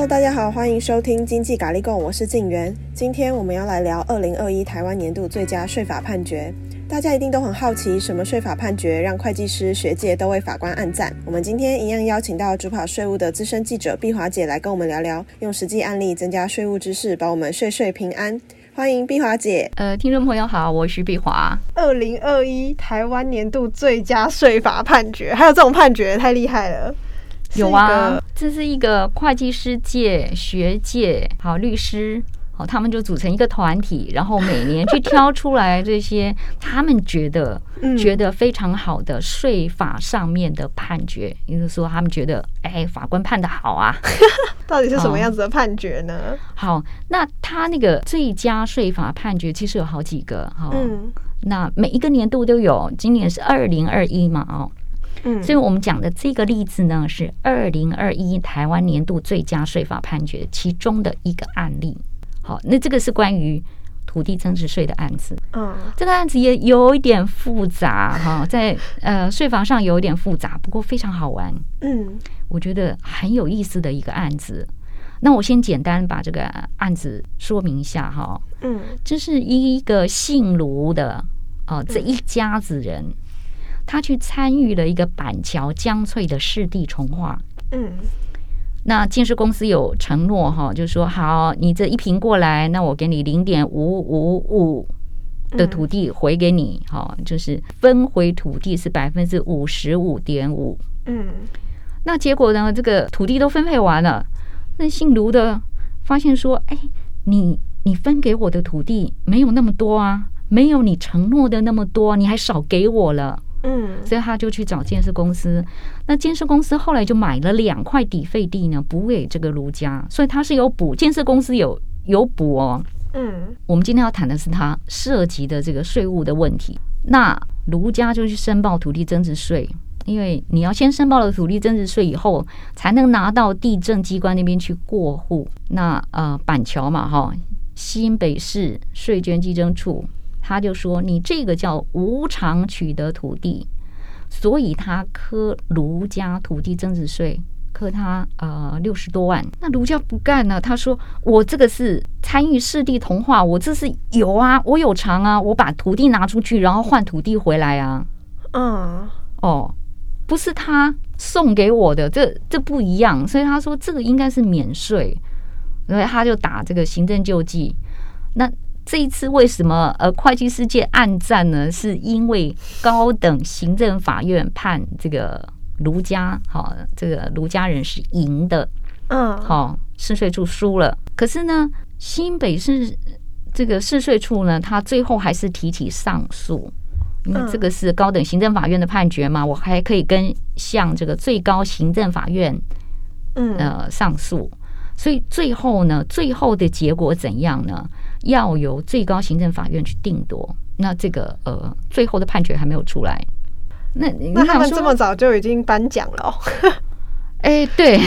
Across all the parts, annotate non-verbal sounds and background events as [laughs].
Hello，大家好，欢迎收听经济咖喱贡，我是静媛。今天我们要来聊二零二一台湾年度最佳税法判决。大家一定都很好奇，什么税法判决让会计师学界都为法官按赞？我们今天一样邀请到主跑税务的资深记者碧华姐来跟我们聊聊，用实际案例增加税务知识，保我们税税平安。欢迎碧华姐。呃，听众朋友好，我是碧华。二零二一台湾年度最佳税法判决，还有这种判决太厉害了。有啊，这是一个会计师界、学界、好律师。好他们就组成一个团体，然后每年去挑出来这些他们觉得觉得非常好的税法上面的判决，也就是说，他们觉得哎，法官判的好啊，[laughs] 到底是什么样子的判决呢？好，那他那个最佳税法判决其实有好几个哈，嗯，那每一个年度都有，今年是二零二一嘛，哦，嗯，所以我们讲的这个例子呢，是二零二一台湾年度最佳税法判决其中的一个案例。好，那这个是关于土地增值税的案子。嗯，这个案子也有一点复杂哈，在呃税法上有一点复杂，不过非常好玩。嗯，我觉得很有意思的一个案子。那我先简单把这个案子说明一下哈。嗯，这是一个姓卢的哦，这一家子人，他去参与了一个板桥江翠的湿地重划。嗯。那建设公司有承诺哈，就是说好，你这一平过来，那我给你零点五五五的土地回给你，哈，就是分回土地是百分之五十五点五。嗯，那结果呢，这个土地都分配完了，那姓卢的发现说，哎，你你分给我的土地没有那么多啊，没有你承诺的那么多，你还少给我了。嗯，所以他就去找建设公司，那建设公司后来就买了两块底费地呢，补给这个卢家，所以他是有补，建设公司有有补哦。嗯，我们今天要谈的是他涉及的这个税务的问题。那卢家就去申报土地增值税，因为你要先申报了土地增值税以后，才能拿到地政机关那边去过户。那呃，板桥嘛，哈，新北市税捐稽征处。他就说：“你这个叫无偿取得土地，所以他科卢家土地增值税，科他呃六十多万。那卢家不干呢？他说：我这个是参与市地同化，我这是有啊，我有偿啊，我把土地拿出去，然后换土地回来啊。嗯，哦，不是他送给我的，这这不一样。所以他说这个应该是免税，所以他就打这个行政救济。那。”这一次为什么呃会计世界暗战呢？是因为高等行政法院判这个卢家好，这个卢家人是赢的，嗯，好，市税处输了。可是呢，新北市这个市税处呢，他最后还是提起上诉，因为这个是高等行政法院的判决嘛，我还可以跟向这个最高行政法院，嗯呃上诉。所以最后呢，最后的结果怎样呢？要由最高行政法院去定夺。那这个呃，最后的判决还没有出来。那那他们这么早就已经颁奖了哦？[laughs] 哎，对，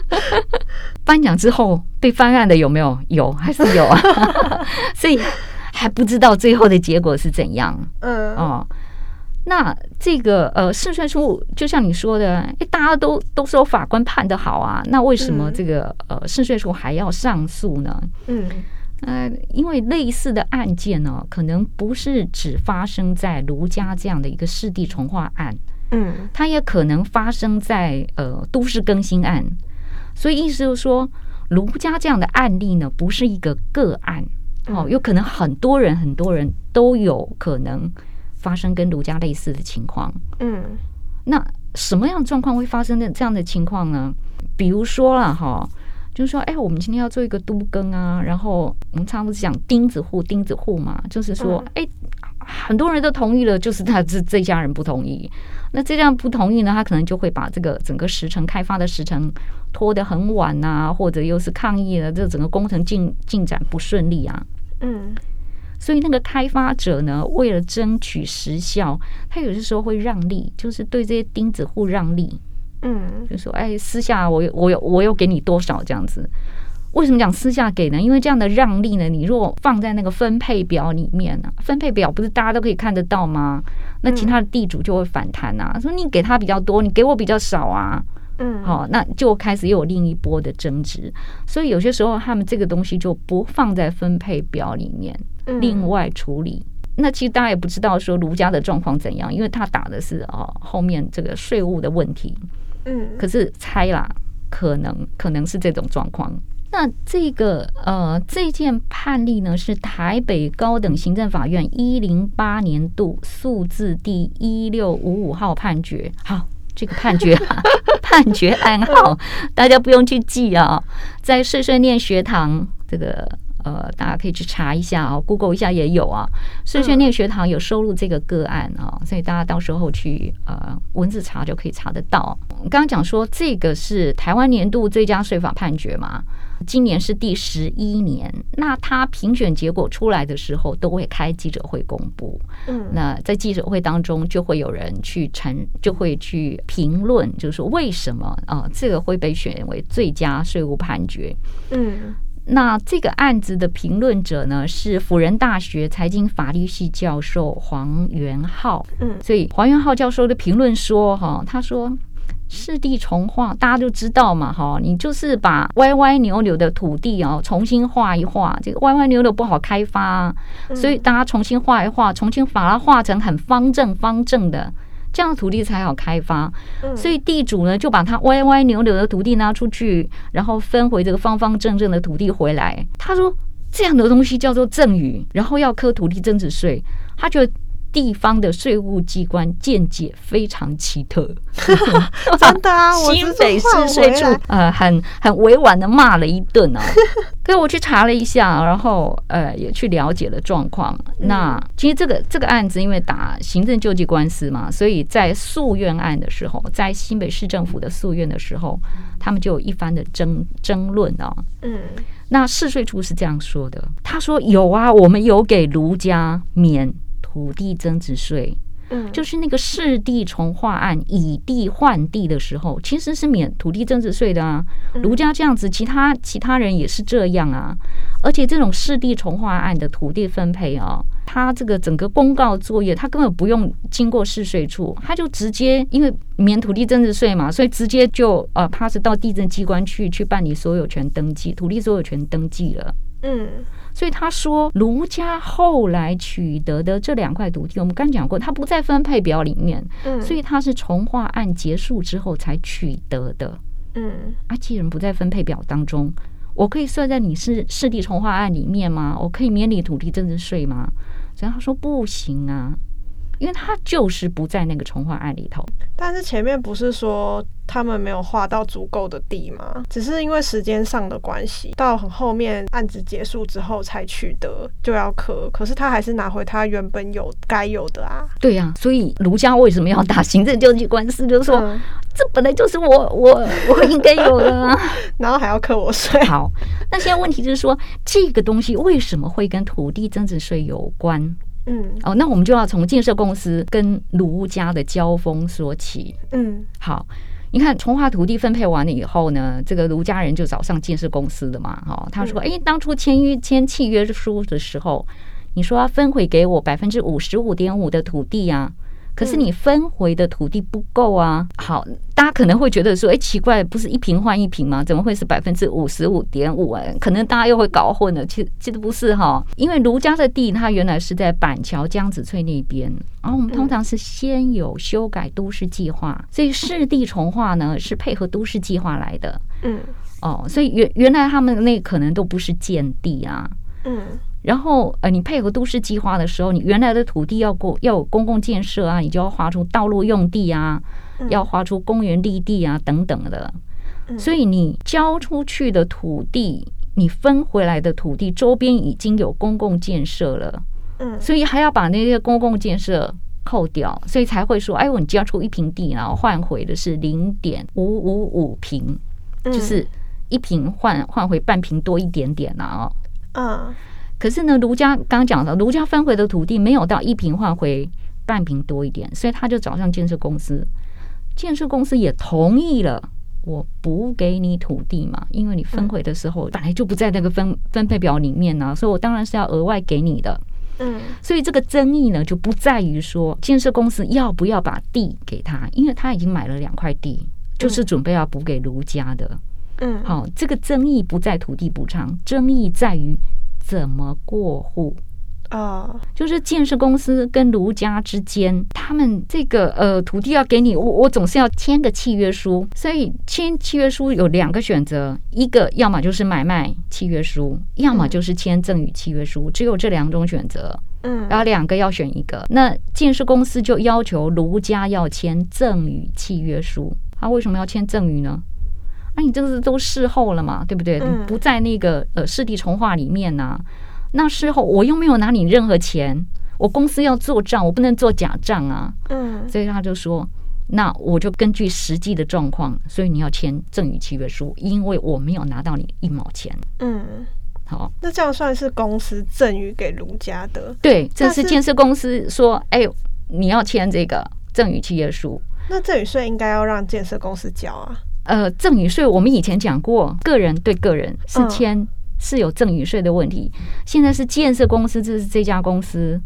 [laughs] 颁奖之后被翻案的有没有？有还是有啊？[laughs] 所以还不知道最后的结果是怎样。嗯哦。那这个呃，市税处就像你说的，哎，大家都都说法官判的好啊，那为什么这个呃，市税处还要上诉呢？嗯，呃，因为类似的案件呢，可能不是只发生在卢家这样的一个市地重化案，嗯，它也可能发生在呃都市更新案，所以意思就是说，卢家这样的案例呢，不是一个个案，哦，有可能很多人很多人都有可能。发生跟卢家类似的情况，嗯，那什么样的状况会发生的这样的情况呢？比如说了哈，就是说，哎，我们今天要做一个都更啊，然后我们常不多讲钉子户，钉子户嘛，就是说，哎，很多人都同意了，就是他这这家人不同意，那这样不同意呢，他可能就会把这个整个时程开发的时程拖得很晚啊，或者又是抗议了，这整个工程进进展不顺利啊，嗯。所以那个开发者呢，为了争取时效，他有些时候会让利，就是对这些钉子户让利，嗯，就说哎，私下我有我有我有给你多少这样子。为什么讲私下给呢？因为这样的让利呢，你如果放在那个分配表里面呢，分配表不是大家都可以看得到吗？那其他的地主就会反弹啊，说你给他比较多，你给我比较少啊，嗯，好，那就开始又有另一波的争执，所以有些时候他们这个东西就不放在分配表里面，另外处理。那其实大家也不知道说卢家的状况怎样，因为他打的是哦后面这个税务的问题，嗯，可是猜啦，可能可能是这种状况。那这个呃这件判例呢，是台北高等行政法院一零八年度数字第一六五五号判决。好，这个判决 [laughs] 判决案号大家不用去记啊，在碎碎念学堂这个。呃，大家可以去查一下啊，Google 一下也有啊。碎碎念学堂有收录这个个案啊，所以大家到时候去呃文字查就可以查得到。刚刚讲说这个是台湾年度最佳税法判决嘛，今年是第十一年。那他评选结果出来的时候，都会开记者会公布。嗯，那在记者会当中，就会有人去陈，就会去评论，就是说为什么啊，这个会被选为最佳税务判决？嗯。那这个案子的评论者呢，是辅仁大学财经法律系教授黄元浩。嗯，所以黄元浩教授的评论说，哈，他说市地重划，大家都知道嘛，哈，你就是把歪歪扭扭的土地哦，重新画一画，这个歪歪扭扭不好开发，所以大家重新画一画，重新把它画成很方正方正的。这样的土地才好开发，所以地主呢就把他歪歪扭扭的土地拿出去，然后分回这个方方正正的土地回来。他说这样的东西叫做赠与，然后要课土地增值税，他觉得。地方的税务机关见解非常奇特，[laughs] 真的啊！[laughs] 新北市税处呃很很委婉的骂了一顿啊。[laughs] 可是我去查了一下，然后呃也去了解了状况。那其实这个这个案子因为打行政救济官司嘛，所以在诉愿案的时候，在新北市政府的诉愿的时候，他们就有一番的争争论啊。嗯，那市税处是这样说的，他说有啊，我们有给卢家免。土地增值税，嗯，就是那个市地重划案以地换地的时候，其实是免土地增值税的啊。卢家这样子，其他其他人也是这样啊。而且这种市地重划案的土地分配啊，他这个整个公告作业，他根本不用经过市税处，他就直接因为免土地增值税嘛，所以直接就呃 pass 到地政机关去去办理所有权登记，土地所有权登记了，嗯。所以他说，卢家后来取得的这两块土地，我们刚讲过，他不在分配表里面，嗯，所以他是从化案结束之后才取得的，嗯，啊，既然不在分配表当中，我可以算在你是市地重化案里面吗？我可以免你土地增值税吗？所以他说不行啊。因为他就是不在那个重划案里头，但是前面不是说他们没有划到足够的地吗？只是因为时间上的关系，到很后面案子结束之后才取得就要课，可是他还是拿回他原本有该有的啊。对呀、啊，所以卢家为什么要打行政救济官司？就是说、嗯、这本来就是我我 [laughs] 我应该有的、啊，[laughs] 然后还要扣我税。好，那现在问题就是说这个东西为什么会跟土地增值税有关？嗯，哦，那我们就要从建设公司跟卢家的交锋说起。嗯，好，你看从化土地分配完了以后呢，这个卢家人就找上建设公司的嘛，哈，他说，哎、欸，当初签约签契约书的时候，你说要分回给我百分之五十五点五的土地啊。可是你分回的土地不够啊！好，大家可能会觉得说，哎，奇怪，不是一平换一平吗？怎么会是百分之五十五点五？哎，可能大家又会搞混了。其实，其实不是哈，因为卢家的地，它原来是在板桥江子翠那边，然后我们通常是先有修改都市计划，所以市地重划呢是配合都市计划来的。嗯，哦，所以原原来他们那可能都不是建地啊。嗯。然后，呃，你配合都市计划的时候，你原来的土地要过要有公共建设啊，你就要划出道路用地啊，要划出公园绿地啊等等的。所以你交出去的土地，你分回来的土地周边已经有公共建设了，嗯，所以还要把那些公共建设扣掉，所以才会说，哎，我你交出一平地，然后换回的是零点五五五平，就是一平换换回半平多一点点啊，嗯。可是呢，卢家刚刚讲了，卢家分回的土地没有到一平换回半平多一点，所以他就找上建设公司，建设公司也同意了，我补给你土地嘛，因为你分回的时候本来就不在那个分 [laughs] 分配表里面呢、啊，所以我当然是要额外给你的。嗯，所以这个争议呢，就不在于说建设公司要不要把地给他，因为他已经买了两块地。就是准备要补给卢家的。嗯，好，这个争议不在土地补偿，争议在于怎么过户。啊，uh, 就是建设公司跟卢家之间，他们这个呃土地要给你，我我总是要签个契约书，所以签契约书有两个选择，一个要么就是买卖契约书，要么就是签赠与契约书，只有这两种选择。嗯，然后两个要选一个，那建设公司就要求卢家要签赠与契约书，他为什么要签赠与呢？那、啊、你这个是都事后了嘛，对不对？你不在那个呃市地重划里面呢、啊。那事后我又没有拿你任何钱，我公司要做账，我不能做假账啊。嗯，所以他就说，那我就根据实际的状况，所以你要签赠与契约书，因为我没有拿到你一毛钱。嗯，好，那这样算是公司赠与给卢家的？对，这是建设公司说，哎，你要签这个赠与契约书。那赠与税应该要让建设公司交啊？呃，赠与税我们以前讲过，个人对个人是签。嗯是有赠与税的问题，现在是建设公司，这是这家公司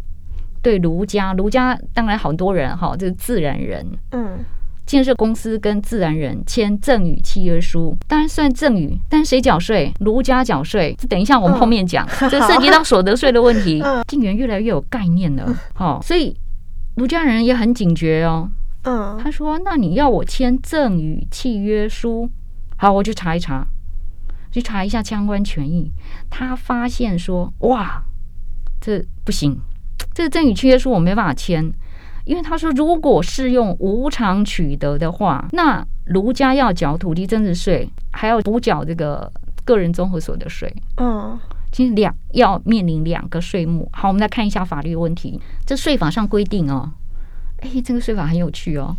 对卢家，卢家当然好多人哈，这是自然人，嗯，建设公司跟自然人签赠与契约书，当然算赠与，但谁缴税？卢家缴税。这等一下我们后面讲，嗯、这涉及到所得税的问题。[laughs] 静圆越来越有概念了，好，所以卢家人也很警觉哦，嗯，他说：“那你要我签赠与契约书，好，我去查一查。”去查一下相关权益，他发现说：“哇，这不行，这个赠与契约书我没办法签，因为他说如果是用无偿取得的话，那卢家要缴土地增值税，还要补缴这个个人综合所得税。嗯，其实两要面临两个税目。好，我们来看一下法律问题。这税法上规定哦，哎，这个税法很有趣哦。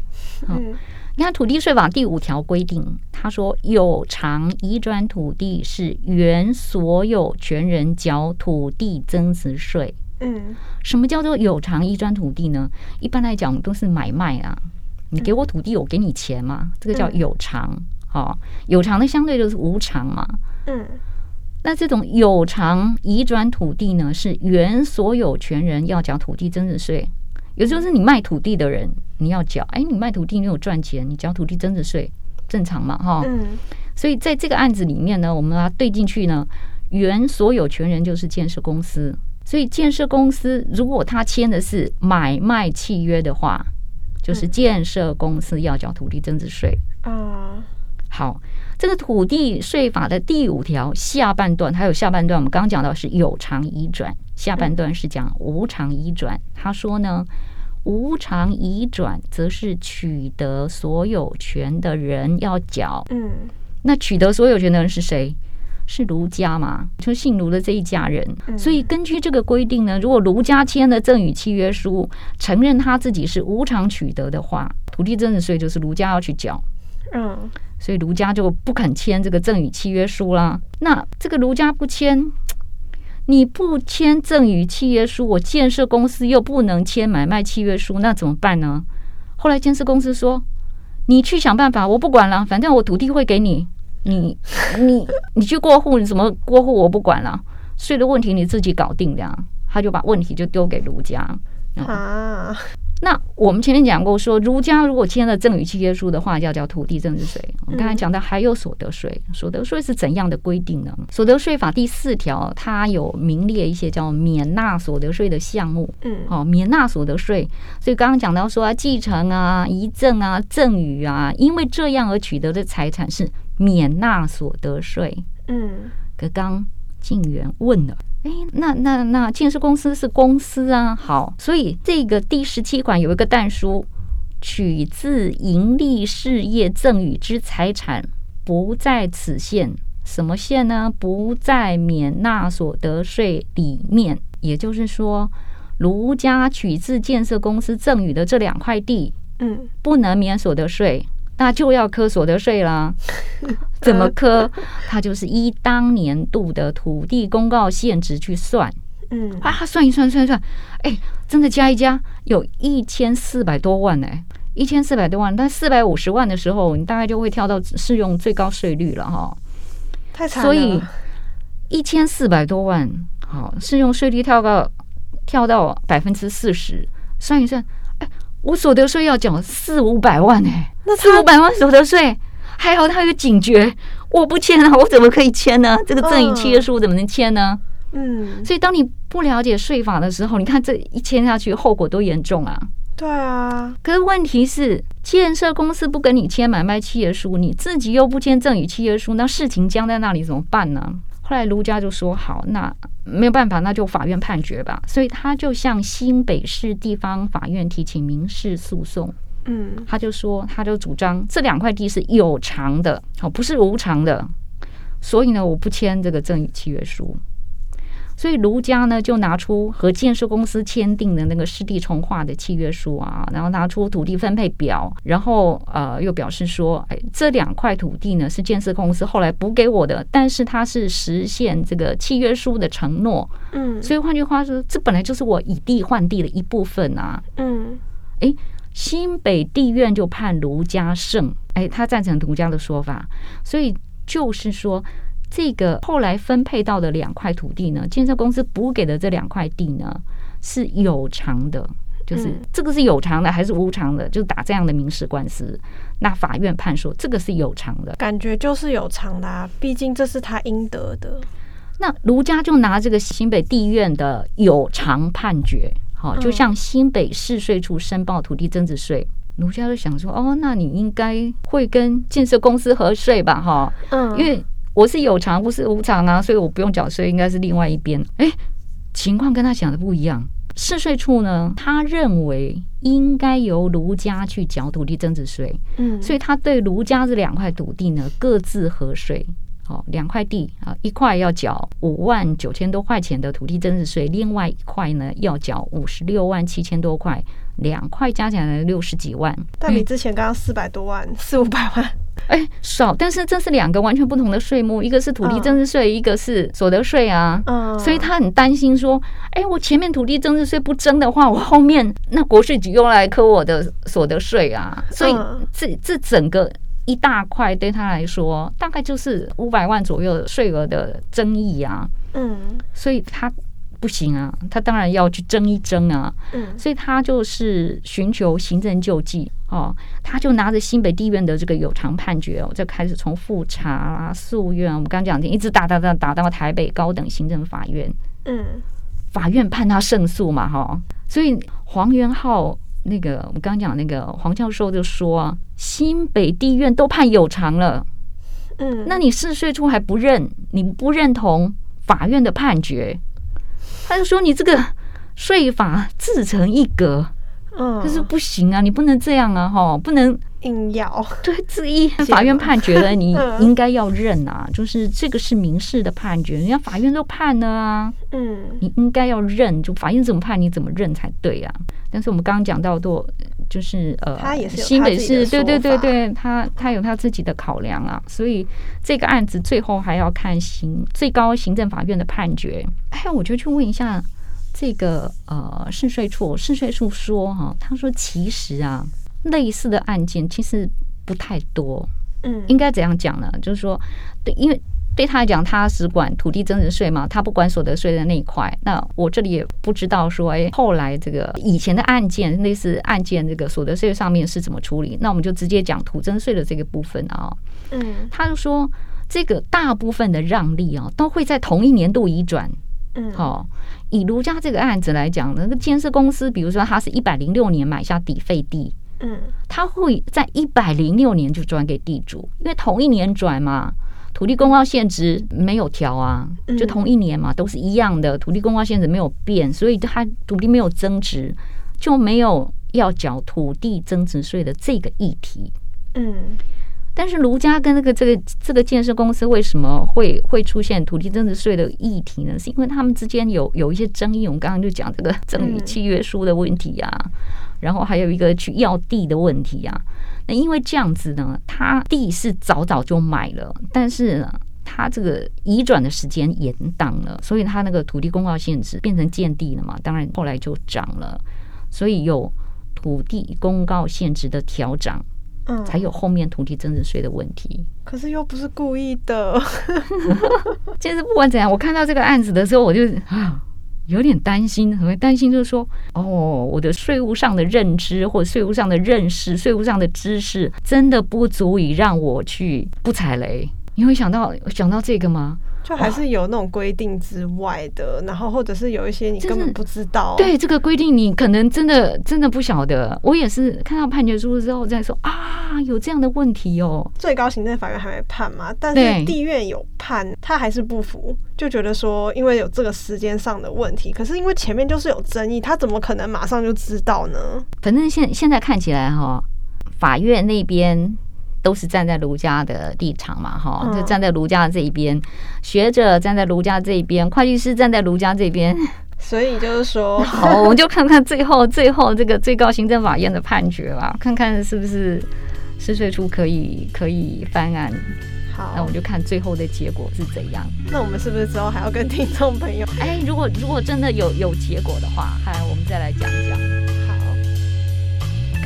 嗯。你看土地税法第五条规定，他说有偿移转土地是原所有权人缴土地增值税。嗯，什么叫做有偿移转土地呢？一般来讲都是买卖啊，你给我土地，我给你钱嘛，这个叫有偿。好，有偿的相对就是无偿嘛。嗯，那这种有偿移转土地呢，是原所有权人要缴土地增值税。有时候是你卖土地的人，你要缴。哎，你卖土地，你有赚钱，你缴土地增值税，正常嘛？哈。嗯。所以在这个案子里面呢，我们把它对进去呢，原所有权人就是建设公司。所以建设公司如果他签的是买卖契约的话，就是建设公司要缴土地增值税。啊。好，这个土地税法的第五条下半段，还有下半段，我们刚刚讲到是有偿移转。下半段是讲无偿移转，他说呢，无偿移转则是取得所有权的人要缴。嗯，那取得所有权的人是谁？是卢家嘛？就姓卢的这一家人。所以根据这个规定呢，如果卢家签了赠与契约书，承认他自己是无偿取得的话，土地增值税就是卢家要去缴。嗯，所以卢家就不肯签这个赠与契约书啦。那这个卢家不签。[tsk] 你不签赠与契约书，我建设公司又不能签买卖契约书，那怎么办呢？后来建设公司说：“你去想办法，我不管了，反正我土地会给你，你你你去过户，你怎么过户我不管了，税的问题你自己搞定的。”他就把问题就丢给卢家。啊。那我们前面讲过，说儒家如果签了赠与契约书的话，要交土地增值税。我们刚才讲到还有所得税，所得税是怎样的规定呢？所得税法第四条它有名列一些叫免纳所得税的项目。嗯，好，免纳所得税。所以刚刚讲到说啊，继承啊、遗赠啊、赠与啊，因为这样而取得的财产是免纳所得税。嗯，可刚静源问了。哎，那那那建设公司是公司啊，好，所以这个第十七款有一个但书，取自盈利事业赠与之财产不在此限，什么限呢？不在免纳所得税里面。也就是说，卢家取自建设公司赠与的这两块地，嗯，不能免所得税。那就要科所得税啦，[laughs] 怎么科？它就是依当年度的土地公告现值去算。嗯，啊，算一算，算一算，哎，真的加一加，有一千四百多万呢，一千四百多万。但四百五十万的时候，你大概就会跳到适用最高税率了哈。太惨了。所以一千四百多万，好，适用税率跳到跳到百分之四十，算一算。哎我所得税要缴四五百万哎，那四五百万所得税，还好他有警觉，我不签啊，[laughs] 我怎么可以签呢？这个赠与契约书怎么能签呢？嗯，所以当你不了解税法的时候，你看这一签下去，后果多严重啊！对啊，可是问题是，建设公司不跟你签买卖契约书，你自己又不签赠与契约书，那事情僵在那里怎么办呢？后来卢家就说：“好，那没有办法，那就法院判决吧。”所以他就向新北市地方法院提起民事诉讼。嗯，他就说，他就主张这两块地是有偿的，好，不是无偿的。所以呢，我不签这个赠与契约书。所以卢家呢，就拿出和建设公司签订的那个湿地重划的契约书啊，然后拿出土地分配表，然后呃，又表示说，哎，这两块土地呢是建设公司后来补给我的，但是它是实现这个契约书的承诺。嗯，所以换句话说，这本来就是我以地换地的一部分啊。嗯，哎，新北地院就判卢家胜，哎，他赞成卢家的说法，所以就是说。这个后来分配到的两块土地呢，建设公司补给的这两块地呢是有偿的，就是这个是有偿的还是无偿的？就打这样的民事官司，那法院判说这个是有偿的，感觉就是有偿啦啊，毕竟这是他应得的。那卢家就拿这个新北地院的有偿判决，好，就向新北市税处申报土地增值税。卢家就想说，哦，那你应该会跟建设公司核税吧？哈，嗯，因为。我是有偿，不是无偿啊，所以我不用缴税，应该是另外一边。哎，情况跟他想的不一样。市税处呢，他认为应该由卢家去缴土地增值税，嗯，所以他对卢家这两块土地呢，各自核税。好，两块地啊，一块要缴五万九千多块钱的土地增值税，另外一块呢要缴五十六万七千多块，两块加起来六十几万。但比之前刚刚四百多万，四五百万。哎、欸，少，但是这是两个完全不同的税目，一个是土地增值税，一个是所得税啊。嗯，所以他很担心说，哎、欸，我前面土地增值税不征的话，我后面那国税局又来扣我的所得税啊。所以这这整个一大块对他来说，大概就是五百万左右的税额的争议啊。嗯，所以他。不行啊，他当然要去争一争啊。嗯，所以他就是寻求行政救济哦，他就拿着新北地院的这个有偿判决哦，就开始从复查啊、诉愿，我们刚讲的一直打打打打到台北高等行政法院。嗯，法院判他胜诉嘛，哈。所以黄元浩那个我们刚讲那个黄教授就说，新北地院都判有偿了，嗯，那你四岁初还不认，你不认同法院的判决？他就说：“你这个税法自成一格，嗯，就是不行啊，你不能这样啊，哈，不能硬要。对，这一法院判决了，你 [laughs] 应该要认啊，就是这个是民事的判决，人家法院都判了啊，嗯，你应该要认，就法院怎么判，你怎么认才对啊。但是我们刚刚讲到多，就是呃，他也是新北市，对对对对，他他有他自己的考量啊，所以这个案子最后还要看行最高行政法院的判决。”哎，我就去问一下这个呃市税处，市税处说哈，他说其实啊，类似的案件其实不太多。嗯，应该怎样讲呢？就是说，对，因为对他来讲，他只管土地增值税嘛，他不管所得税的那一块。那我这里也不知道说，哎，后来这个以前的案件，类似案件这个所得税上面是怎么处理？那我们就直接讲土增税的这个部分啊。嗯，他就说，这个大部分的让利啊，都会在同一年度移转。嗯，好，以卢家这个案子来讲，那个建设公司，比如说他是一百零六年买下底费地，嗯，他会在一百零六年就转给地主，因为同一年转嘛，土地公告限值没有调啊，就同一年嘛，都是一样的，土地公告限值没有变，所以他土地没有增值，就没有要缴土地增值税的这个议题，嗯。但是卢家跟那个这个这个建设公司为什么会会出现土地增值税的议题呢？是因为他们之间有有一些争议。我们刚刚就讲这个赠与契约书的问题呀、啊，然后还有一个去要地的问题呀、啊。那因为这样子呢，他地是早早就买了，但是呢，他这个移转的时间延宕了，所以他那个土地公告限制变成建地了嘛，当然后来就涨了，所以有土地公告限值的调涨。嗯，才有后面土地增值税的问题。可是又不是故意的。[laughs] 其实不管怎样，我看到这个案子的时候，我就啊，有点担心，很会担心，就是说，哦，我的税务上的认知或者税务上的认识、税务上的知识，真的不足以让我去不踩雷。你会想到想到这个吗？就还是有那种规定之外的，然后或者是有一些你根本不知道。对这个规定，你可能真的真的不晓得。我也是看到判决书之后再说啊，有这样的问题哦。最高行政法院还没判嘛，但是地院有判，他还是不服，就觉得说因为有这个时间上的问题，可是因为前面就是有争议，他怎么可能马上就知道呢？反正现现在看起来哈，法院那边。都是站在儒家的立场嘛，哈，就站在儒家的这一边，学者站在儒家这一边，会计师站在儒家这边，所以就是说，好，我们就看看最后 [laughs] 最后这个最高行政法院的判决吧，看看是不是施税处可以可以翻案。好，那我们就看最后的结果是怎样。那我们是不是之后还要跟听众朋友？哎，如果如果真的有有结果的话，嗨，我们再来讲讲。